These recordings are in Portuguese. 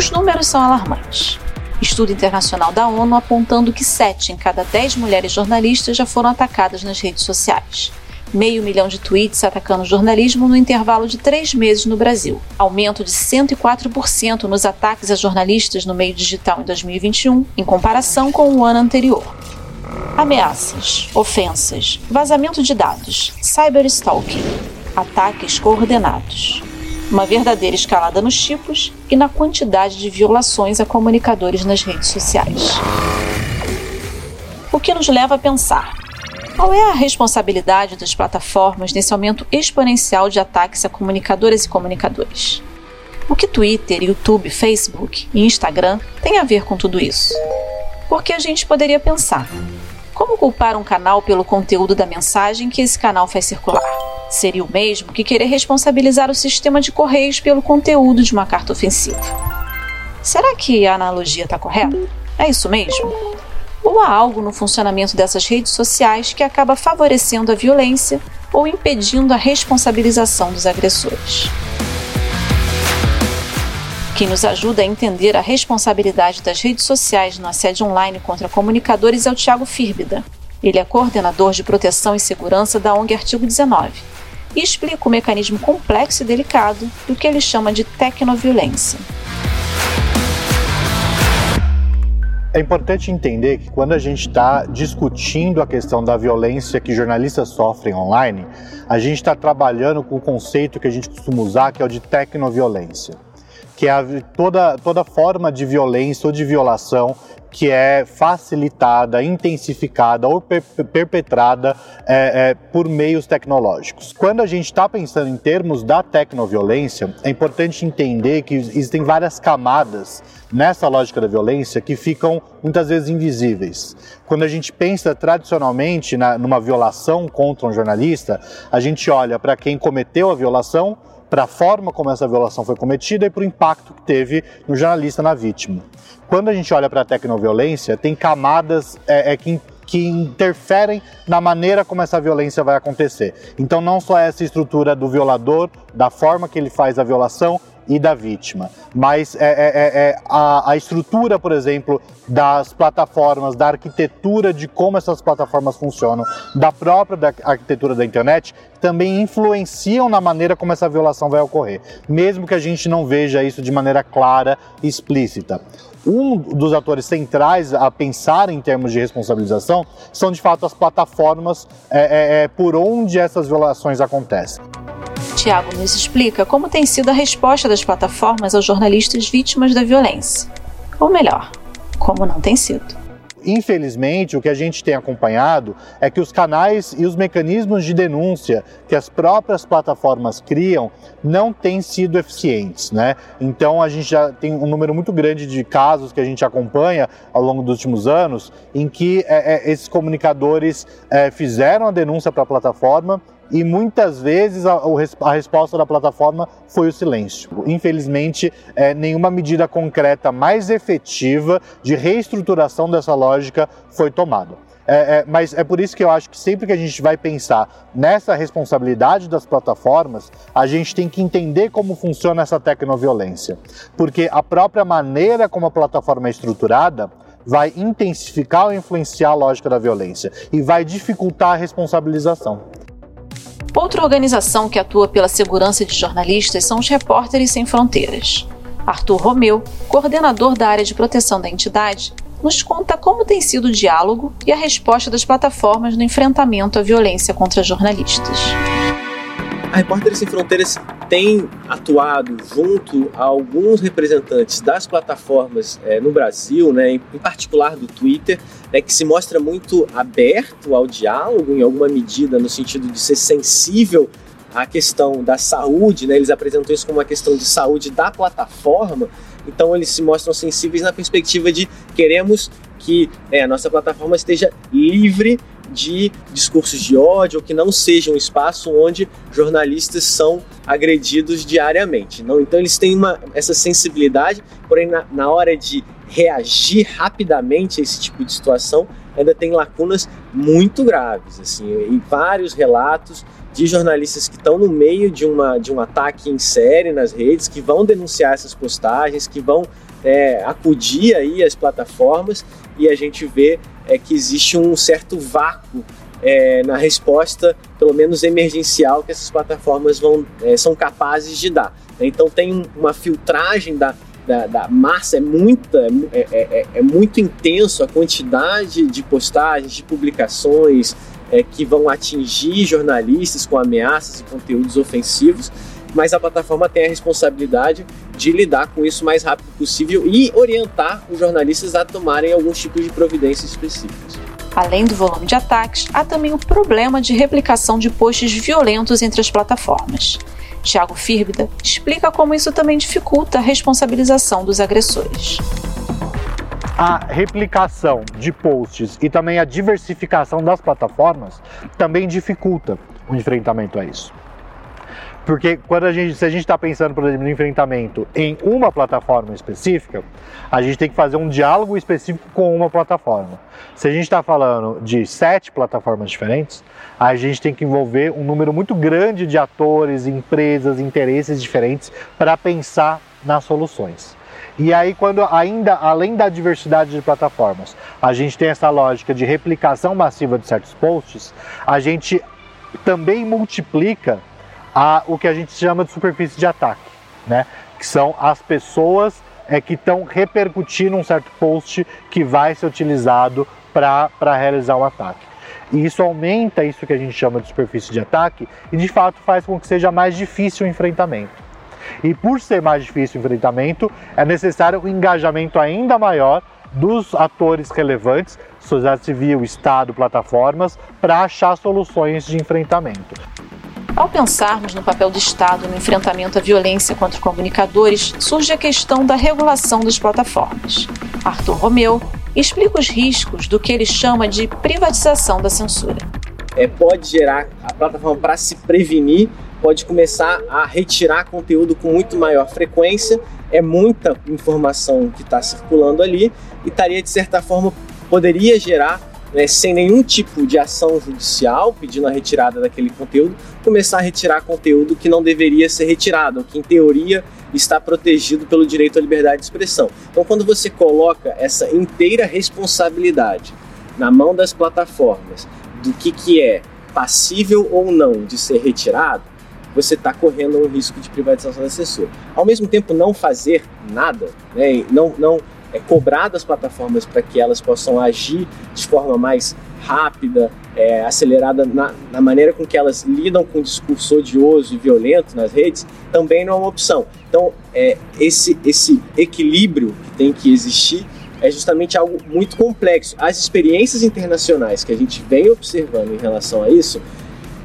Os números são alarmantes. Estudo internacional da ONU apontando que 7 em cada 10 mulheres jornalistas já foram atacadas nas redes sociais. Meio milhão de tweets atacando o jornalismo no intervalo de três meses no Brasil. Aumento de 104% nos ataques a jornalistas no meio digital em 2021, em comparação com o ano anterior. Ameaças, ofensas, vazamento de dados, cyberstalking, ataques coordenados. Uma verdadeira escalada nos tipos e na quantidade de violações a comunicadores nas redes sociais. O que nos leva a pensar: qual é a responsabilidade das plataformas nesse aumento exponencial de ataques a comunicadoras e comunicadores? O que Twitter, YouTube, Facebook e Instagram têm a ver com tudo isso? Porque a gente poderia pensar: como culpar um canal pelo conteúdo da mensagem que esse canal faz circular? Seria o mesmo que querer responsabilizar o sistema de correios pelo conteúdo de uma carta ofensiva. Será que a analogia está correta? É isso mesmo? Ou há algo no funcionamento dessas redes sociais que acaba favorecendo a violência ou impedindo a responsabilização dos agressores? Quem nos ajuda a entender a responsabilidade das redes sociais no assédio online contra comunicadores é o Tiago Firbida. Ele é coordenador de proteção e segurança da ONG Artigo 19 e explica o mecanismo complexo e delicado do que ele chama de tecnoviolência. É importante entender que quando a gente está discutindo a questão da violência que jornalistas sofrem online, a gente está trabalhando com o conceito que a gente costuma usar, que é o de tecnoviolência que é a, toda, toda forma de violência ou de violação que é facilitada, intensificada ou per perpetrada é, é, por meios tecnológicos. Quando a gente está pensando em termos da tecnoviolência, é importante entender que existem várias camadas nessa lógica da violência que ficam muitas vezes invisíveis. Quando a gente pensa tradicionalmente na, numa violação contra um jornalista, a gente olha para quem cometeu a violação para a forma como essa violação foi cometida e para o impacto que teve no jornalista, na vítima. Quando a gente olha para a tecnoviolência, tem camadas é, é, que que interferem na maneira como essa violência vai acontecer. Então, não só essa estrutura do violador, da forma que ele faz a violação, e da vítima. Mas é, é, é, é a, a, estrutura, por exemplo, das plataformas, da arquitetura de como essas plataformas funcionam, da própria da arquitetura da internet, também influenciam na maneira como essa violação vai ocorrer, mesmo que a gente não veja isso de maneira clara e explícita um dos atores centrais a pensar em termos de responsabilização são de fato as plataformas é, é, é por onde essas violações acontecem. Tiago nos explica como tem sido a resposta das plataformas aos jornalistas vítimas da violência. Ou melhor, como não tem sido. Infelizmente, o que a gente tem acompanhado é que os canais e os mecanismos de denúncia que as próprias plataformas criam não têm sido eficientes, né? Então a gente já tem um número muito grande de casos que a gente acompanha ao longo dos últimos anos em que é, esses comunicadores é, fizeram a denúncia para a plataforma e muitas vezes a, a, resposta da plataforma foi o silêncio. Infelizmente, é, nenhuma medida concreta mais efetiva de reestruturação dessa lógica foi tomada. É, é, mas é por isso que eu acho que sempre que a gente vai pensar nessa responsabilidade das plataformas, a gente tem que entender como funciona essa tecnoviolência. Porque a própria maneira como a plataforma é estruturada vai intensificar ou influenciar a lógica da violência e vai dificultar a responsabilização. Outra organização que atua pela segurança de jornalistas são os Repórteres Sem Fronteiras. Arthur Romeu, coordenador da área de proteção da entidade, nos conta como tem sido o diálogo e a resposta das plataformas no enfrentamento à violência contra jornalistas. A Repórteres Sem Fronteiras tem atuado junto a alguns representantes das plataformas é, no Brasil, né, em particular do Twitter, né, que se mostra muito aberto ao diálogo em alguma medida, no sentido de ser sensível à questão da saúde, né, eles apresentam isso como uma questão de saúde da plataforma, então eles se mostram sensíveis na perspectiva de queremos que é, a nossa plataforma esteja livre de discursos de ódio ou que não seja um espaço onde jornalistas são agredidos diariamente. Não, então eles têm uma, essa sensibilidade, porém na, na hora de reagir rapidamente a esse tipo de situação ainda tem lacunas muito graves, assim, e vários relatos de jornalistas que estão no meio de, uma, de um ataque em série nas redes, que vão denunciar essas postagens, que vão é, acudir aí as plataformas e a gente vê é, que existe um certo vácuo é, na resposta, pelo menos emergencial, que essas plataformas vão, é, são capazes de dar. Então tem uma filtragem da, da, da massa, é, muita, é, é, é, é muito intenso a quantidade de postagens, de publicações, é, que vão atingir jornalistas com ameaças e conteúdos ofensivos, mas a plataforma tem a responsabilidade de lidar com isso o mais rápido possível e orientar os jornalistas a tomarem alguns tipos de providências específicas. Além do volume de ataques, há também o problema de replicação de posts violentos entre as plataformas. Tiago Firbida explica como isso também dificulta a responsabilização dos agressores a replicação de posts e também a diversificação das plataformas também dificulta o enfrentamento a isso. Porque quando a gente, se a gente está pensando, por exemplo, no enfrentamento em uma plataforma específica, a gente tem que fazer um diálogo específico com uma plataforma. Se a gente está falando de sete plataformas diferentes, a gente tem que envolver um número muito grande de atores, empresas, interesses diferentes para pensar nas soluções. E aí, quando ainda, além da diversidade de plataformas, a gente tem essa lógica de replicação massiva de certos posts, a gente também multiplica a, o que a gente chama de superfície de ataque, né? que são as pessoas é, que estão repercutindo um certo post que vai ser utilizado para realizar um ataque. E isso aumenta isso que a gente chama de superfície de ataque e de fato faz com que seja mais difícil o enfrentamento. E por ser mais difícil o enfrentamento, é necessário um engajamento ainda maior dos atores relevantes, sociedade civil, Estado, plataformas, para achar soluções de enfrentamento. Ao pensarmos no papel do Estado no enfrentamento à violência contra comunicadores, surge a questão da regulação das plataformas. Arthur Romeu explica os riscos do que ele chama de privatização da censura. É, pode gerar a plataforma para se prevenir pode começar a retirar conteúdo com muito maior frequência. É muita informação que está circulando ali e estaria, de certa forma, poderia gerar, né, sem nenhum tipo de ação judicial, pedindo a retirada daquele conteúdo, começar a retirar conteúdo que não deveria ser retirado, que em teoria está protegido pelo direito à liberdade de expressão. Então, quando você coloca essa inteira responsabilidade na mão das plataformas do que, que é passível ou não de ser retirado, você está correndo um risco de privatização da censura. Ao mesmo tempo, não fazer nada, né, não, não é, cobrar das plataformas para que elas possam agir de forma mais rápida, é, acelerada na, na, maneira com que elas lidam com o discurso odioso e violento nas redes, também não é uma opção. Então, é, esse, esse equilíbrio que tem que existir é justamente algo muito complexo. As experiências internacionais que a gente vem observando em relação a isso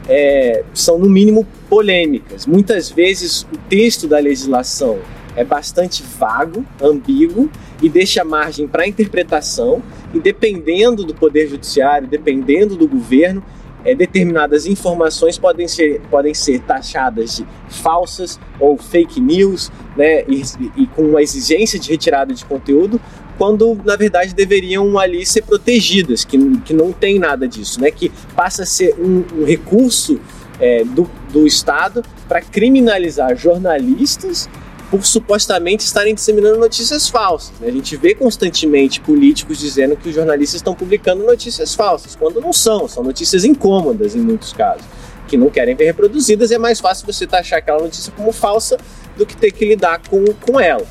é, são, no mínimo, polêmicas. Muitas vezes o texto da legislação é bastante vago, ambíguo e deixa margem para interpretação. E dependendo do poder judiciário, dependendo do governo, é, determinadas informações podem ser, podem ser taxadas de falsas ou fake news, né, e, e com uma exigência de retirada de conteúdo, quando na verdade deveriam ali ser protegidas, que, que não tem nada disso, né? que passa a ser um, um recurso é, do, do Estado para criminalizar jornalistas por supostamente estarem disseminando notícias falsas. Né? A gente vê constantemente políticos dizendo que os jornalistas estão publicando notícias falsas, quando não são, são notícias incômodas em muitos casos, que não querem ver reproduzidas, e é mais fácil você taxar aquela notícia como falsa do que ter que lidar com, com ela.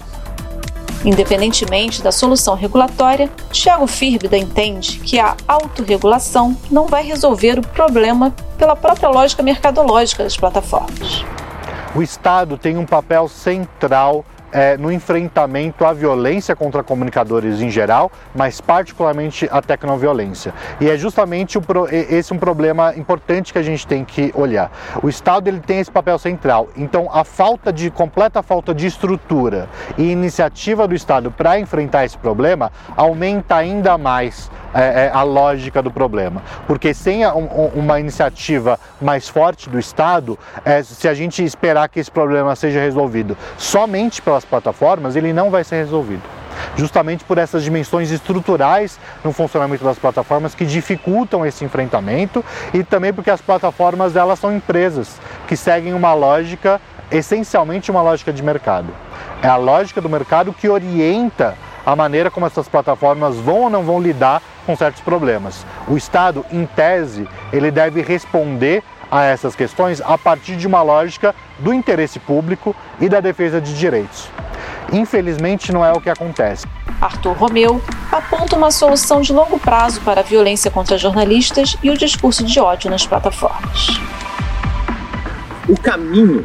Independentemente da solução regulatória, Tiago Firbida entende que a autorregulação não vai resolver o problema pela própria lógica mercadológica das plataformas. O Estado tem um papel central é, no enfrentamento à violência contra comunicadores em geral, mas particularmente a tecnoviolência. E é justamente o, esse um problema importante que a gente tem que olhar. O Estado ele tem esse papel central, então a falta de completa falta de estrutura e iniciativa do Estado para enfrentar esse problema aumenta ainda mais é, é, a lógica do problema. Porque sem a, um, uma iniciativa mais forte do Estado, é, se a gente esperar que esse problema seja resolvido somente pelas plataformas, ele não vai ser resolvido. justamente por essas dimensões estruturais no funcionamento das plataformas que dificultam esse enfrentamento e também porque as plataformas elas são empresas que seguem uma lógica essencialmente uma lógica de mercado. É a lógica do mercado que orienta a maneira como essas plataformas vão ou não vão lidar com certos problemas. O Estado, em tese, ele deve responder a essas questões a partir de uma lógica do interesse público e da defesa de direitos. Infelizmente, não é o que acontece. Arthur Romeu aponta uma solução de longo prazo para a violência contra jornalistas e o discurso de ódio nas plataformas. O caminho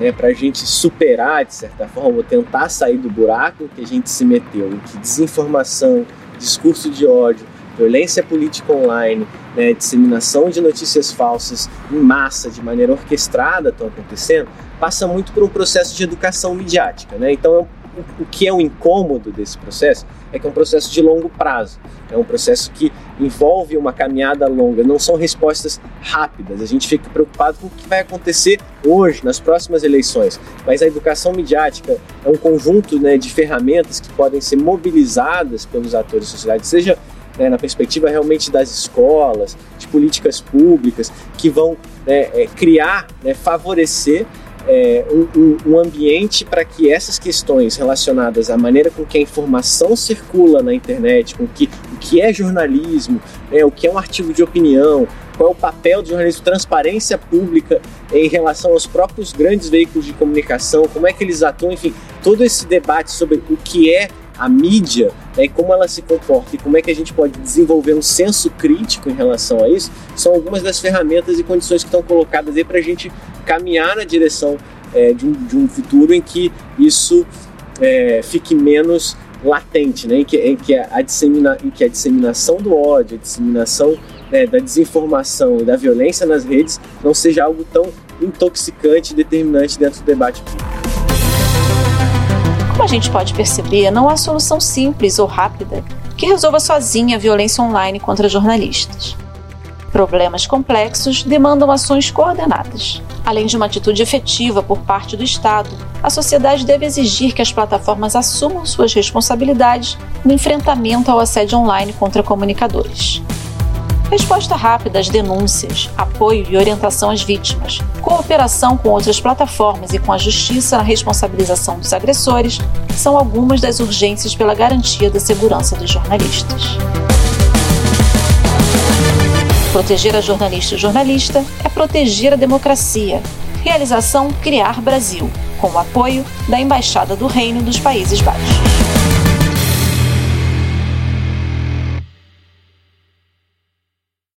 né, para a gente superar, de certa forma, ou tentar sair do buraco que a gente se meteu, em que desinformação, discurso de ódio, violência política online, né, disseminação de notícias falsas em massa, de maneira orquestrada, estão acontecendo, passa muito por um processo de educação midiática. Né? Então, o que é o incômodo desse processo é que é um processo de longo prazo. É um processo que envolve uma caminhada longa, não são respostas rápidas. A gente fica preocupado com o que vai acontecer hoje, nas próximas eleições. Mas a educação midiática é um conjunto né, de ferramentas que podem ser mobilizadas pelos atores da sociedade, seja né, na perspectiva realmente das escolas, de políticas públicas, que vão né, é, criar, né, favorecer é, um, um, ambiente para que essas questões relacionadas à maneira com que a informação circula na internet, com que, o que é jornalismo, né, o que é um artigo de opinião, qual é o papel do jornalismo, transparência pública em relação aos próprios grandes veículos de comunicação, como é que eles atuam, enfim, todo esse debate sobre o que é a mídia né, como ela se comporta e como é que a gente pode desenvolver um senso crítico em relação a isso, são algumas das ferramentas e condições que estão colocadas aí para a gente caminhar na direção é, de, um, de, um, futuro em que isso é, fique menos latente, né, em, que, em, que a dissemina, em que a disseminação do ódio, a disseminação né, da desinformação e da violência nas redes não seja algo tão intoxicante e determinante dentro do debate público. Como a gente pode perceber, não há solução simples ou rápida que resolva sozinha a violência online contra jornalistas. Problemas complexos demandam ações coordenadas. Além de uma atitude efetiva por parte do Estado, a sociedade deve exigir que as plataformas assumam suas responsabilidades no enfrentamento ao assédio online contra comunicadores. Resposta rápida às denúncias, apoio e orientação às vítimas, cooperação com outras plataformas e com a justiça na responsabilização dos agressores são algumas das urgências pela garantia da segurança dos jornalistas. Proteger a jornalista e o jornalista é proteger a democracia. Realização Criar Brasil, com o apoio da Embaixada do Reino dos Países Baixos.